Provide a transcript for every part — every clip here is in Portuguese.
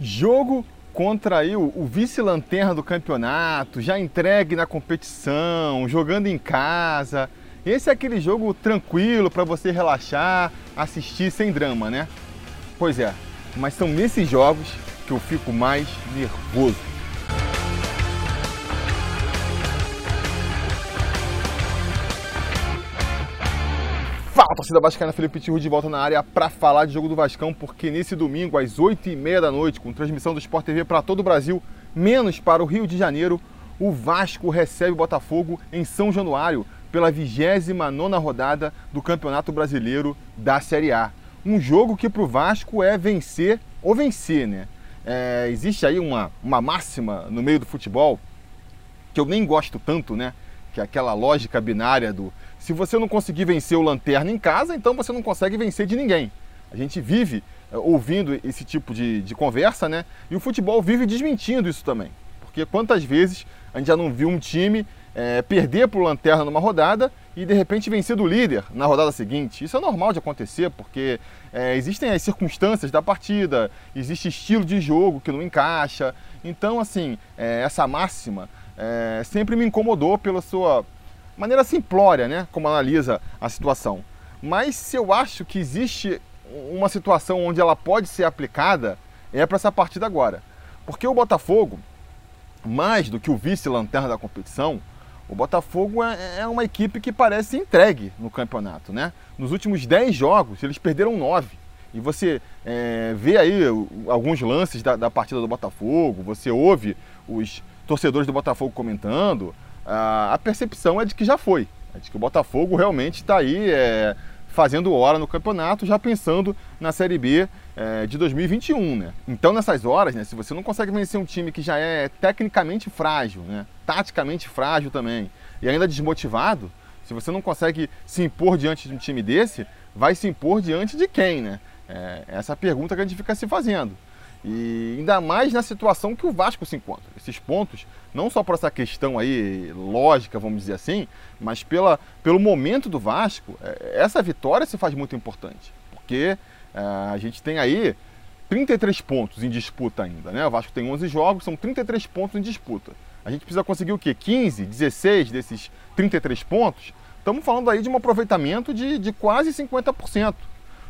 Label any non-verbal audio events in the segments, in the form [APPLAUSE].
Jogo contra aí, o, o vice-lanterna do campeonato, já entregue na competição, jogando em casa. Esse é aquele jogo tranquilo para você relaxar, assistir sem drama, né? Pois é, mas são nesses jogos que eu fico mais nervoso. Torcida vascaína, Felipe Tiru de volta na área para falar de jogo do Vascão, porque nesse domingo, às 8h30 da noite, com transmissão do Sport TV para todo o Brasil, menos para o Rio de Janeiro, o Vasco recebe o Botafogo em São Januário pela 29ª rodada do Campeonato Brasileiro da Série A. Um jogo que para o Vasco é vencer ou vencer, né? É, existe aí uma, uma máxima no meio do futebol que eu nem gosto tanto, né? Que é aquela lógica binária do se você não conseguir vencer o Lanterna em casa, então você não consegue vencer de ninguém. A gente vive é, ouvindo esse tipo de, de conversa, né? E o futebol vive desmentindo isso também. Porque quantas vezes a gente já não viu um time é, perder para o Lanterna numa rodada e de repente vencer do líder na rodada seguinte. Isso é normal de acontecer, porque é, existem as circunstâncias da partida, existe estilo de jogo que não encaixa. Então, assim, é, essa máxima sempre me incomodou pela sua maneira simplória, né, como analisa a situação. Mas se eu acho que existe uma situação onde ela pode ser aplicada, é para essa partida agora. Porque o Botafogo, mais do que o vice-lanterna da competição, o Botafogo é, é, uma equipe que parece entregue no campeonato, né? Nos últimos 10 jogos, eles perderam 9. E você é, vê aí alguns lances da, da, partida do Botafogo, você ouve os torcedores do Botafogo comentando, a, percepção é de que já foi. É de que o Botafogo realmente está aí é, fazendo hora no campeonato, já pensando na Série B é, de 2021, né? Então nessas horas, né, se você não consegue vencer um time que já é tecnicamente frágil, né, taticamente frágil também, e ainda desmotivado, se você não consegue se impor diante de um time desse, vai se impor diante de quem, né? É, essa é pergunta que a gente fica se fazendo. E ainda mais na situação que o Vasco se encontra. Esses pontos, não só por essa questão aí lógica, vamos dizer assim, mas pela, pelo momento do Vasco, é, essa vitória se faz muito importante. Porque é, a gente tem aí 33 pontos em disputa ainda, né? O Vasco tem 11 jogos, são 33 pontos em disputa. A gente precisa conseguir o quê? 15, 16 desses 33 pontos? Estamos falando aí de um aproveitamento de, de quase 50%.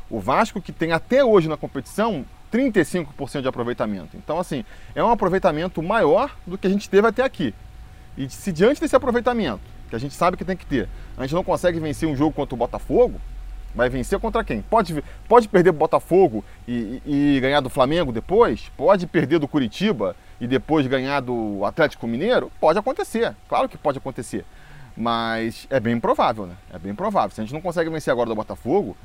O Vasco, que tem até hoje na competição 35% de aproveitamento. Então, assim, é um aproveitamento maior do que a gente teve até aqui. E se diante desse aproveitamento, que a gente sabe que tem que ter, a gente não consegue vencer um jogo contra o Botafogo, vai vencer contra quem? Pode, pode perder do Botafogo e, e, e ganhar do Flamengo depois? Pode perder do Curitiba e depois ganhar do Atlético Mineiro? Pode acontecer, claro que pode acontecer. Mas é bem provável, né? É bem provável. Se a gente não consegue vencer agora do Botafogo,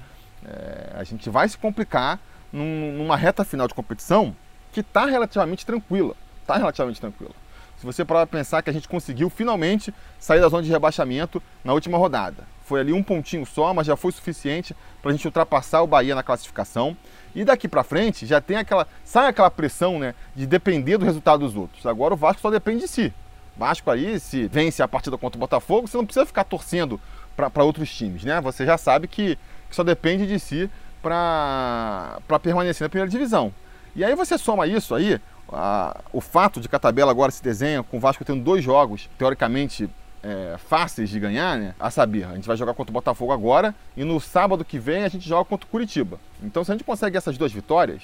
é, a gente vai se complicar num, numa reta final de competição que está relativamente tranquila. Está relativamente tranquila. Se você parar para pensar que a gente conseguiu finalmente sair da zona de rebaixamento na última rodada. Foi ali um pontinho só, mas já foi suficiente para a gente ultrapassar o Bahia na classificação. E daqui para frente já tem aquela. sai aquela pressão né, de depender do resultado dos outros. Agora o Vasco só depende de si. Vasco aí, se vence a partida contra o Botafogo, você não precisa ficar torcendo para outros times, né? Você já sabe que, que só depende de si para permanecer na primeira divisão. E aí você soma isso aí, a, o fato de que a tabela agora se desenha com o Vasco tendo dois jogos, teoricamente é, fáceis de ganhar, né? A saber, a gente vai jogar contra o Botafogo agora e no sábado que vem a gente joga contra o Curitiba. Então, se a gente consegue essas duas vitórias,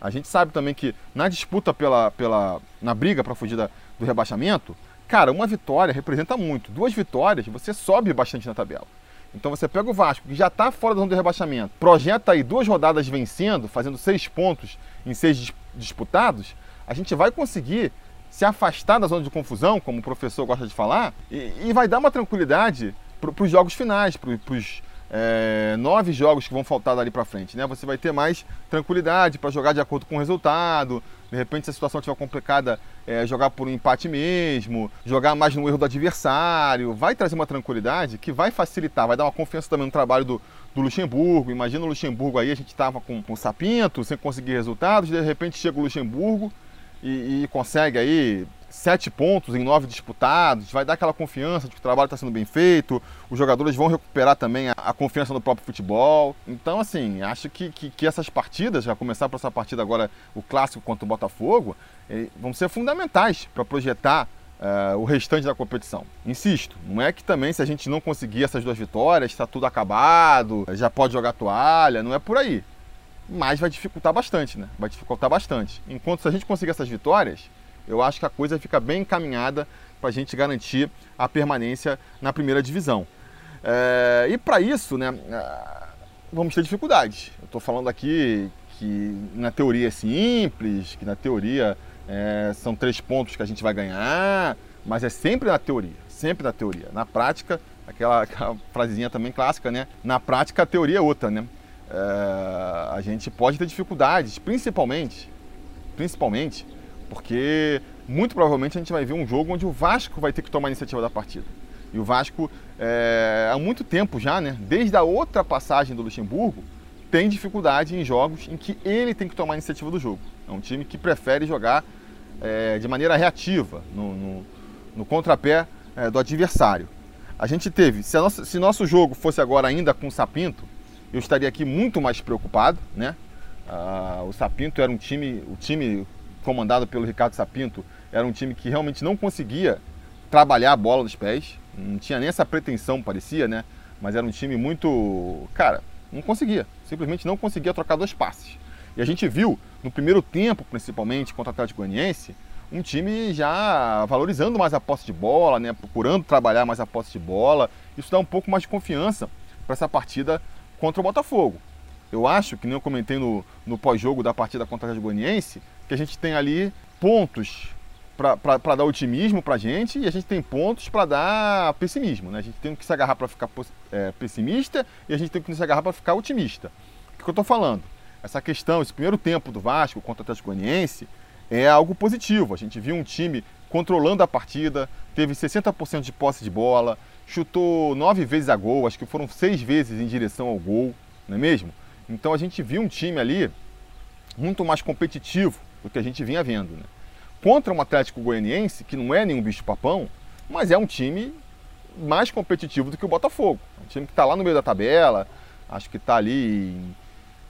a gente sabe também que na disputa pela, pela na briga para fugir da, do rebaixamento, cara, uma vitória representa muito. Duas vitórias, você sobe bastante na tabela. Então você pega o Vasco, que já está fora da zona de rebaixamento, projeta aí duas rodadas vencendo, fazendo seis pontos em seis disputados, a gente vai conseguir se afastar da zona de confusão, como o professor gosta de falar, e, e vai dar uma tranquilidade para os jogos finais, para os é, nove jogos que vão faltar dali para frente, né? Você vai ter mais tranquilidade para jogar de acordo com o resultado. De repente, se a situação estiver complicada, é, jogar por um empate mesmo, jogar mais no erro do adversário, vai trazer uma tranquilidade que vai facilitar, vai dar uma confiança também no trabalho do, do Luxemburgo. Imagina o Luxemburgo aí, a gente estava com, com o Sapinto, sem conseguir resultados, de repente chega o Luxemburgo e, e consegue aí sete pontos em nove disputados, vai dar aquela confiança de que o trabalho está sendo bem feito, os jogadores vão recuperar também a, a, confiança no próprio futebol. Então, assim, acho que, que, que essas partidas, já começar por essa partida agora, o clássico contra o Botafogo, eh, vão ser fundamentais para projetar uh, o restante da competição. Insisto, não é que também se a gente não conseguir essas duas vitórias, está tudo acabado, já pode jogar toalha, não é por aí. Mas vai dificultar bastante, né? Vai dificultar bastante. Enquanto se a gente conseguir essas vitórias, eu acho que a coisa fica bem encaminhada para a gente garantir a permanência na primeira divisão. É, e para isso, né, é, vamos ter dificuldades. Eu estou falando aqui que na teoria é simples, que na teoria é, são três pontos que a gente vai ganhar, mas é sempre na teoria, sempre na teoria. Na prática, aquela, aquela frasezinha também clássica, né? Na prática a teoria é outra, né? É, a gente pode ter dificuldades, principalmente, principalmente porque muito provavelmente a gente vai ver um jogo onde o Vasco vai ter que tomar a iniciativa da partida. E o Vasco, é, há muito tempo já, né, desde a outra passagem do Luxemburgo, tem dificuldade em jogos em que ele tem que tomar a iniciativa do jogo. É um time que prefere jogar é, de maneira reativa, no, no, no contrapé é, do adversário. A gente teve, se, nossa, se, nosso jogo fosse agora ainda com o Sapinto, eu estaria aqui muito mais preocupado, né? Ah, o Sapinto era um time, o time comandado pelo Ricardo Sapinto, era um time que realmente não conseguia trabalhar a bola nos pés, não tinha nem essa pretensão, parecia, né? Mas era um time muito. Cara, não conseguia, simplesmente não conseguia trocar dois passes. E a gente viu, no primeiro tempo, principalmente, contra o Atlético Goianiense, um time já valorizando mais a posse de bola, né? procurando trabalhar mais a posse de bola. Isso dá um pouco mais de confiança para essa partida contra o Botafogo. Eu acho, que nem eu comentei no, no pós-jogo da partida contra Atlético Goianiense, que a gente tem ali pontos para dar otimismo para a gente e a gente tem pontos para dar pessimismo. Né? A gente tem que se agarrar para ficar é, pessimista e a gente tem que se agarrar para ficar otimista. O que, que eu estou falando? Essa questão, esse primeiro tempo do Vasco contra o Atlético Goianiense é algo positivo. A gente viu um time controlando a partida, teve 60% de posse de bola, chutou nove vezes a gol, acho que foram seis vezes em direção ao gol, não é mesmo? Então a gente viu um time ali muito mais competitivo do que a gente vinha vendo. Né? Contra um Atlético Goianiense, que não é nenhum bicho-papão, mas é um time mais competitivo do que o Botafogo. É um time que está lá no meio da tabela, acho que está ali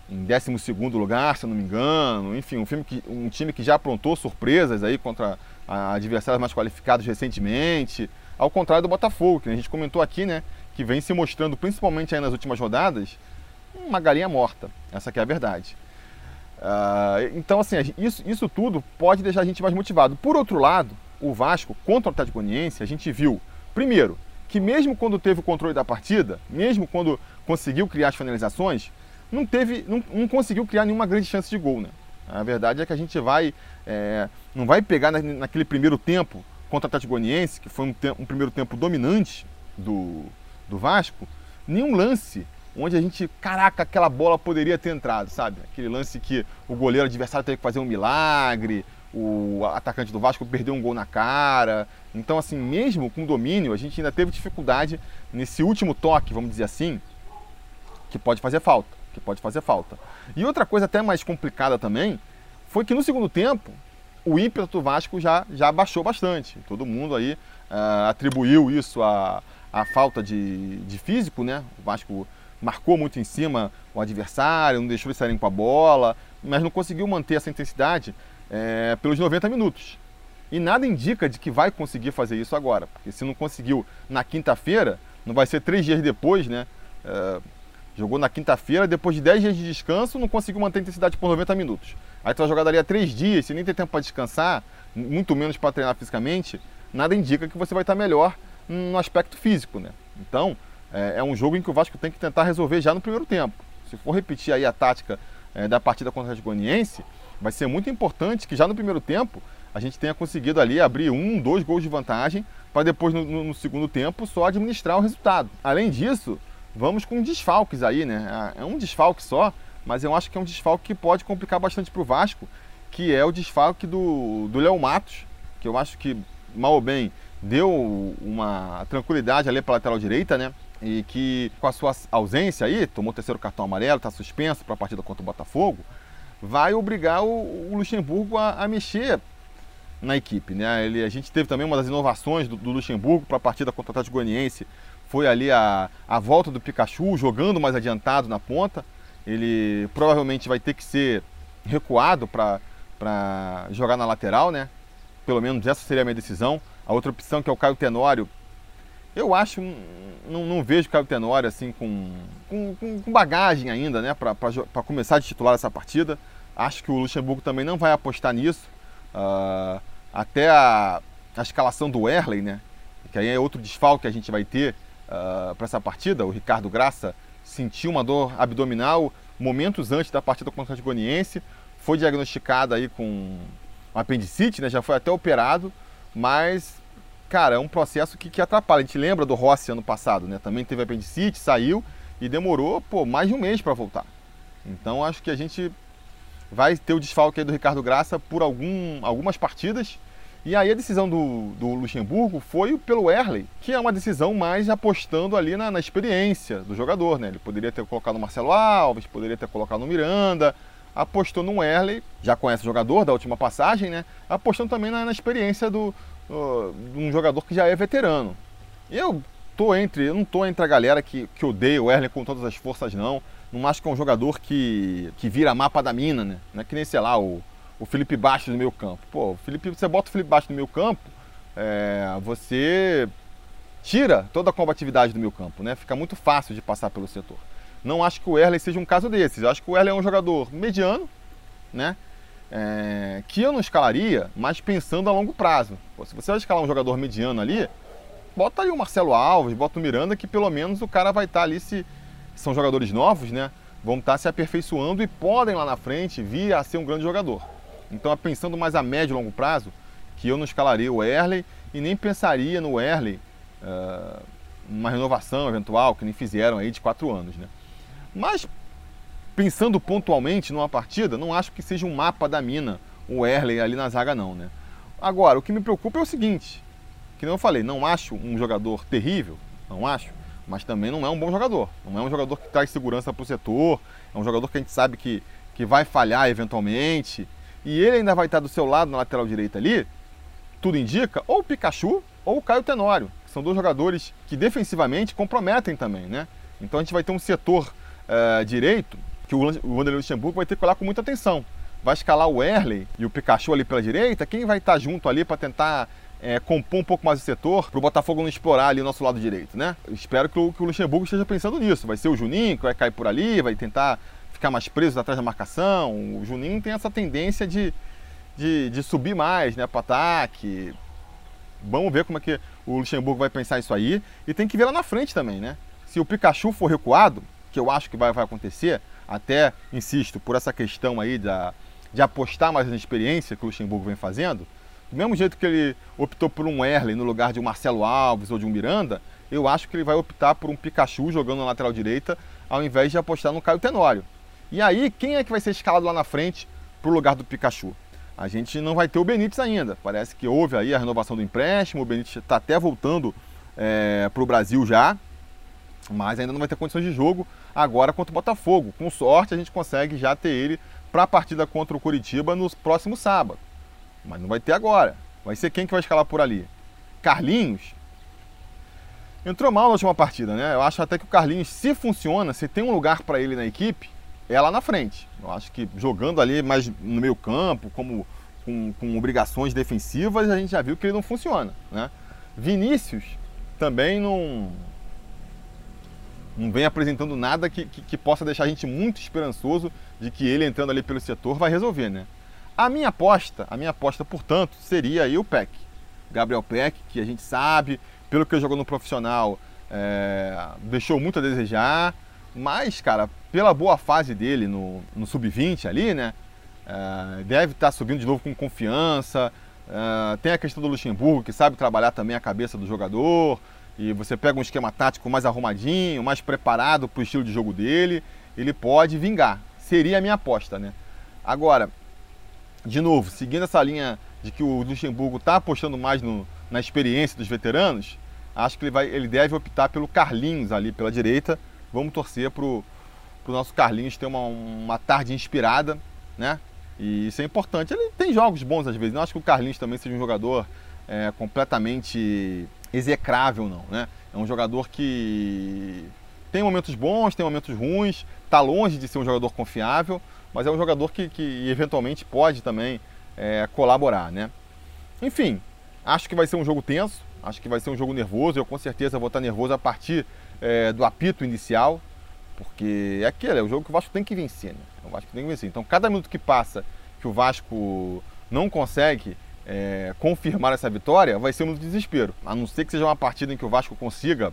em, em 12 lugar, se eu não me engano. Enfim, um, que, um time que já aprontou surpresas aí contra adversários mais qualificados recentemente. Ao contrário do Botafogo, que a gente comentou aqui, né? Que vem se mostrando, principalmente aí nas últimas rodadas, uma galinha morta. Essa é a verdade. Uh, então, assim, isso, isso tudo pode deixar a gente mais motivado. Por outro lado, o Vasco contra o Atlético Goianiense, a gente viu, primeiro, que mesmo quando teve o controle da partida, mesmo quando conseguiu criar as finalizações, não, teve, não, não conseguiu criar nenhuma grande chance de gol. Né? A verdade é que a gente vai, é, não vai pegar na, naquele primeiro tempo contra o Atlético Goianiense, que foi um, te, um primeiro tempo dominante do, do Vasco, nenhum lance onde a gente, caraca, aquela bola poderia ter entrado, sabe? Aquele lance que o goleiro adversário teve que fazer um milagre, o atacante do Vasco perdeu um gol na cara. Então, assim, mesmo com domínio, a gente ainda teve dificuldade nesse último toque, vamos dizer assim, que pode fazer falta, que pode fazer falta. E outra coisa até mais complicada também, foi que no segundo tempo, o ímpeto do Vasco já, já baixou bastante. Todo mundo aí uh, atribuiu isso à, à falta de, de físico, né? O Vasco marcou muito em cima o adversário, não deixou eles saírem com a bola, mas não conseguiu manter essa intensidade é, pelos 90 minutos. E nada indica de que vai conseguir fazer isso agora, porque se não conseguiu na quinta-feira, não vai ser três dias depois, né? É, jogou na quinta-feira, depois de 10 dias de descanso, não conseguiu manter a intensidade por 90 minutos. Aí tu vai jogar três dias, sem nem ter tempo para descansar, muito menos para treinar fisicamente, nada indica que você vai estar melhor no aspecto físico, né? Então, é, é, um jogo em que o Vasco tem que tentar resolver já no primeiro tempo. Se for repetir aí a tática é, da partida contra o Goianiense, vai ser muito importante que já no primeiro tempo a gente tenha conseguido ali abrir um, dois gols de vantagem para depois no, no, segundo tempo só administrar o resultado. Além disso, vamos com desfalques aí, né? É, é um desfalque só, mas eu acho que é um desfalque que pode complicar bastante para o Vasco, que é o desfalque do, do Léo Matos, que eu acho que, mal ou bem, deu uma tranquilidade ali para a lateral direita, né? E que com a sua ausência aí, tomou o terceiro cartão amarelo, está suspenso para a partida contra o Botafogo, vai obrigar o, o Luxemburgo a, a, mexer na equipe. Né? Ele, a gente teve também uma das inovações do, do Luxemburgo para a partida contra o Atlético Goianiense, foi ali a, a volta do Pikachu jogando mais adiantado na ponta. Ele provavelmente vai ter que ser recuado para jogar na lateral, né? Pelo menos essa seria a minha decisão. A outra opção que é o Caio Tenório, eu acho, não, não vejo o Caio Tenório assim com, com, com bagagem ainda, né? Para começar de titular essa partida. Acho que o Luxemburgo também não vai apostar nisso. Uh, até a, a escalação do Erley, né? Que aí é outro desfalque que a gente vai ter uh, ah, para essa partida. O Ricardo Graça sentiu uma dor abdominal momentos antes da partida contra o Atlético Foi diagnosticado aí com apendicite, né? Já foi até operado, mas cara, é um processo que, que atrapalha. A gente lembra do Rossi ano passado, né? Também teve apendicite, saiu e demorou pô, mais de um mês para voltar. Então acho que a gente vai ter o desfalque aí do Ricardo Graça por algum, algumas partidas. E aí a decisão do, do Luxemburgo foi pelo Erley, que é uma decisão mais apostando ali na, na, experiência do jogador, né? Ele poderia ter colocado o Marcelo Alves, poderia ter colocado o Miranda, apostou no Erley, já conhece o jogador da última passagem, né? Apostando também na, na experiência do, um jogador que já é veterano. Eu tô entre, eu não tô entre a galera que, que odeia o Erley com todas as forças, não. Não acho que é um jogador que, que vira mapa da mina, né? Não é que nem, sei lá, o o Felipe Baixo no meio campo. Pô, Felipe, você bota o Felipe Baixo no meio campo, é, você tira toda a combatividade do meio campo, né? Fica muito fácil de passar pelo setor. Não acho que o Erley seja um caso desses. Eu acho que o Erley é um jogador mediano, né? É, que eu não escalaria, mas pensando a longo prazo. Pô, se você vai escalar um jogador mediano ali, bota aí o Marcelo Alves, bota o Miranda, que pelo menos o cara vai estar tá ali se são jogadores novos, né? Vão estar tá se aperfeiçoando e podem lá na frente vir a ser um grande jogador. Então, é pensando mais a médio e longo prazo, que eu não escalaria o Erley e nem pensaria no Erley uh, uma renovação eventual, que nem fizeram aí de quatro anos. Né? Mas, pensando pontualmente numa partida, não acho que seja um mapa da mina o Erley ali na zaga, não. Né? Agora, o que me preocupa é o seguinte: que nem eu falei, não acho um jogador terrível, não acho, mas também não é um bom jogador. Não é um jogador que traz segurança para o setor, é um jogador que a gente sabe que, que vai falhar eventualmente e ele ainda vai estar do seu lado na lateral direita ali, tudo indica, ou o Pikachu ou o Caio Tenório, que são dois jogadores que defensivamente comprometem também, né? Então a gente vai ter um setor uh, direito que o Wanderlei Luxemburgo vai ter que olhar com muita atenção. Vai escalar o Erley e o Pikachu ali pela direita, quem vai estar junto ali para tentar é, compor um pouco mais o setor para o Botafogo não explorar ali o nosso lado direito, né? Espero que o, que o Luxemburgo esteja pensando nisso. Vai ser o Juninho que vai cair por ali, vai tentar ficar mais preso atrás da marcação. O Juninho tem essa tendência de, de, de subir mais né, para ataque. Vamos ver como é que o Luxemburgo vai pensar isso aí. E tem que ver lá na frente também, né? Se o Pikachu for recuado, que eu acho que vai, vai acontecer, até, insisto, por essa questão aí da, de apostar mais na experiência que o Luxemburgo vem fazendo, do mesmo jeito que ele optou por um Erlen no lugar de um Marcelo Alves ou de um Miranda, eu acho que ele vai optar por um Pikachu jogando na lateral direita, ao invés de apostar no Caio Tenório. E aí, quem é que vai ser escalado lá na frente para o lugar do Pikachu? A gente não vai ter o Benítez ainda. Parece que houve aí a renovação do empréstimo, o Benítez está até voltando é, para o Brasil já, mas ainda não vai ter condições de jogo agora contra o Botafogo. Com sorte, a gente consegue já ter ele para a partida contra o Curitiba no próximo sábado. Mas não vai ter agora. Vai ser quem que vai escalar por ali? Carlinhos? Entrou mal na última partida, né? Eu acho até que o Carlinhos, se funciona, se tem um lugar para ele na equipe, é lá na frente. Eu acho que jogando ali mais no meio campo, como com, com, obrigações defensivas, a gente já viu que ele não funciona. Né? Vinícius também não, não vem apresentando nada que, que, que, possa deixar a gente muito esperançoso de que ele entrando ali pelo setor vai resolver. Né? A minha aposta, a minha aposta, portanto, seria aí o Peck. Gabriel Peck, que a gente sabe, pelo que jogou no profissional, é, deixou muito a desejar. Mas, cara, pela boa fase dele no, no sub-20 ali, né? Uh, deve estar tá subindo de novo com confiança. Uh, tem a questão do Luxemburgo, que sabe trabalhar também a cabeça do jogador. E você pega um esquema tático mais arrumadinho, mais preparado para o estilo de jogo dele, ele pode vingar. Seria a minha aposta, né? Agora, de novo, seguindo essa linha de que o Luxemburgo está apostando mais no, na experiência dos veteranos, acho que ele, vai, ele deve optar pelo Carlinhos ali pela direita, vamos torcer para o nosso Carlinhos ter uma, uma tarde inspirada, né? E isso é importante. Ele tem jogos bons às vezes. Não acho que o Carlinhos também seja um jogador é, completamente execrável, não. Né? É um jogador que tem momentos bons, tem momentos ruins, está longe de ser um jogador confiável, mas é um jogador que, que eventualmente pode também é, colaborar. Né? Enfim, acho que vai ser um jogo tenso, acho que vai ser um jogo nervoso. Eu com certeza vou estar nervoso a partir é, do apito inicial, porque é aquele, é o jogo que o Vasco tem que vencer. Né? O Vasco tem que vencer. Então, cada minuto que passa que o Vasco não consegue é, confirmar essa vitória, vai ser um desespero. A não ser que seja uma partida em que o Vasco consiga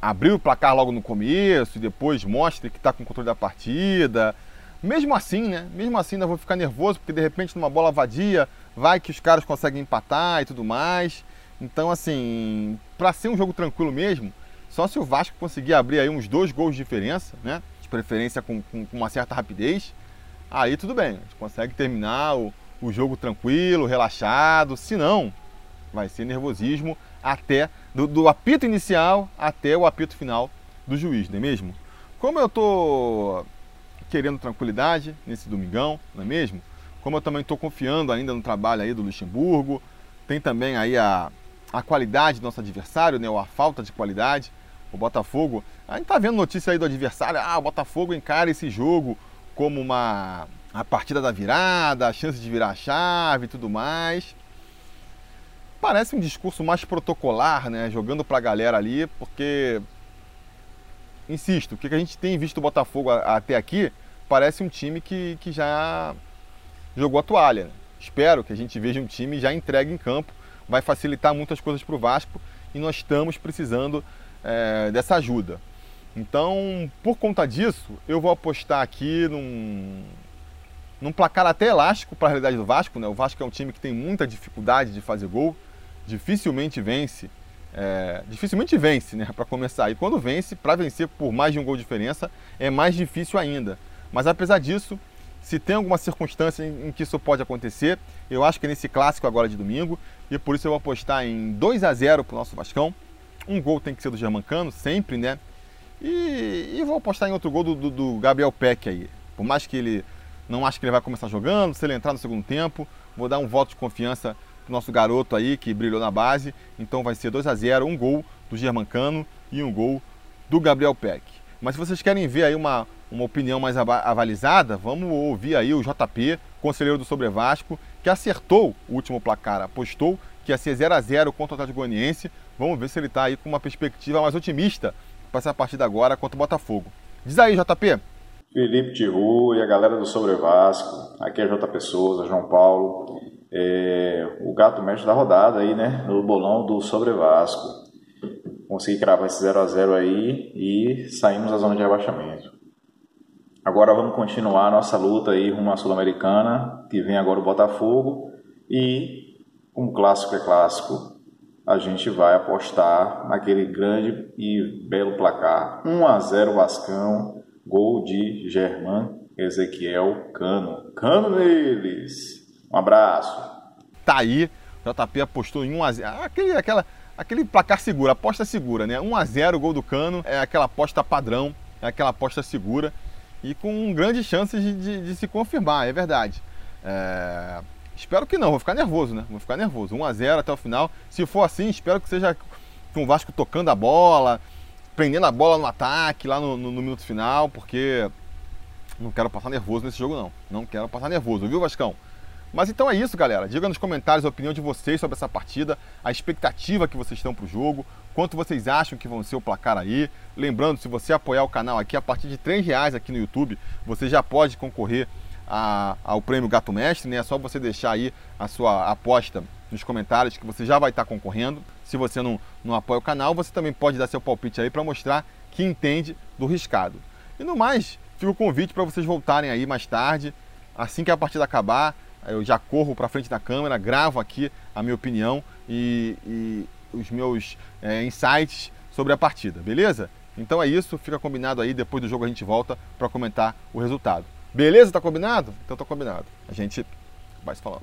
abrir o placar logo no começo e depois mostre que está com controle da partida. Mesmo assim, né? Mesmo assim, ainda vou ficar nervoso, porque de repente numa bola vadia, vai que os caras conseguem empatar e tudo mais. Então, assim, para ser um jogo tranquilo mesmo, só se o Vasco conseguir abrir aí uns dois gols de diferença, né? De preferência com, com, com uma certa rapidez. Aí tudo bem, a gente consegue terminar o, o jogo tranquilo, relaxado. Se não, vai ser nervosismo até do, do, apito inicial até o apito final do juiz, não é mesmo? Como eu tô querendo tranquilidade nesse domingão, não é mesmo? Como eu também estou confiando ainda no trabalho aí do Luxemburgo, tem também aí a, a qualidade do nosso adversário, né, ou a falta de qualidade. O Botafogo, a gente tá vendo notícia aí do adversário, ah, o Botafogo encara esse jogo como uma a partida da virada, a chance de virar a chave e tudo mais. Parece um discurso mais protocolar, né? Jogando para a galera ali, porque, insisto, o que a gente tem visto o Botafogo até aqui parece um time que, que já jogou a toalha. Espero que a gente veja um time já entregue em campo. Vai facilitar muitas coisas para o Vasco e nós estamos precisando é, dessa ajuda. Então, por conta disso, eu vou apostar aqui num, num placar até elástico para a realidade do Vasco. Né? O Vasco é um time que tem muita dificuldade de fazer gol, dificilmente vence. É, dificilmente vence, né, [LAUGHS] para começar. E quando vence, para vencer por mais de um gol de diferença, é mais difícil ainda. Mas apesar disso, se tem alguma circunstância em que isso pode acontecer, eu acho que é nesse clássico agora de domingo, e por isso eu vou apostar em 2 a 0 para o nosso Vascão. Um gol tem que ser do Germancano, sempre, né? E, e vou apostar em outro gol do, do, do Gabriel Peck aí. Por mais que ele não acho que ele vai começar jogando, se ele entrar no segundo tempo, vou dar um voto de confiança pro nosso garoto aí que brilhou na base. Então vai ser 2 a 0 um gol do Germancano e um gol do Gabriel Peck. Mas se vocês querem ver aí uma, uma opinião mais avalizada, vamos ouvir aí o JP, conselheiro do Sobre Vasco, que acertou o último placar, apostou que ia ser 0 a 0 contra o Atlético Goianiense. Vamos ver se ele está aí com uma perspectiva mais otimista para essa partida agora contra o Botafogo. Diz aí, JP. Felipe Tiru e a galera do Sobre Vasco, aqui é JP Souza, João Paulo, é, o gato mestre da rodada aí, né, no bolão do Sobre Vasco. Consegui cravar esse 0x0 aí e saímos da zona de rebaixamento. Agora vamos continuar a nossa luta aí rumo à Sul-Americana, que vem agora o Botafogo e, como clássico é clássico, a gente vai apostar naquele grande e belo placar. 1 a 0 Vascão Gol de Germán Ezequiel Cano. Cano neles! Um abraço! Tá aí, JP apostou em 1x0. Aquele, aquela, aquele placar seguro, aposta segura, né? 1x0 gol do Cano, é aquela aposta padrão, é aquela aposta segura e com grandes chances de, de, de se confirmar, é verdade. É... Espero que não, vou ficar nervoso, né? Vou ficar nervoso. 1x0 até o final. Se for assim, espero que seja com o Vasco tocando a bola, prendendo a bola no ataque lá no, no, no, minuto final, porque não quero passar nervoso nesse jogo não. Não quero passar nervoso, viu Vascão? Mas então é isso, galera. Diga nos comentários a opinião de vocês sobre essa partida, a expectativa que vocês estão para o jogo, quanto vocês acham que vão ser o placar aí. Lembrando, se você apoiar o canal aqui, a partir de R$ reais aqui no YouTube, você já pode concorrer a, ao prêmio Gato Mestre, né? É só você deixar aí a sua aposta nos comentários que você já vai estar concorrendo. Se você não, não apoia o canal, você também pode dar seu palpite aí para mostrar que entende do riscado. E no mais, fica o convite para vocês voltarem aí mais tarde, assim que a partida acabar, eu já corro para frente da câmera, gravo aqui a minha opinião e, e os meus é, insights sobre a partida, beleza? Então é isso, fica combinado aí, depois do jogo a gente volta para comentar o resultado. Beleza? Tá combinado? Então tá combinado. A gente vai se falando.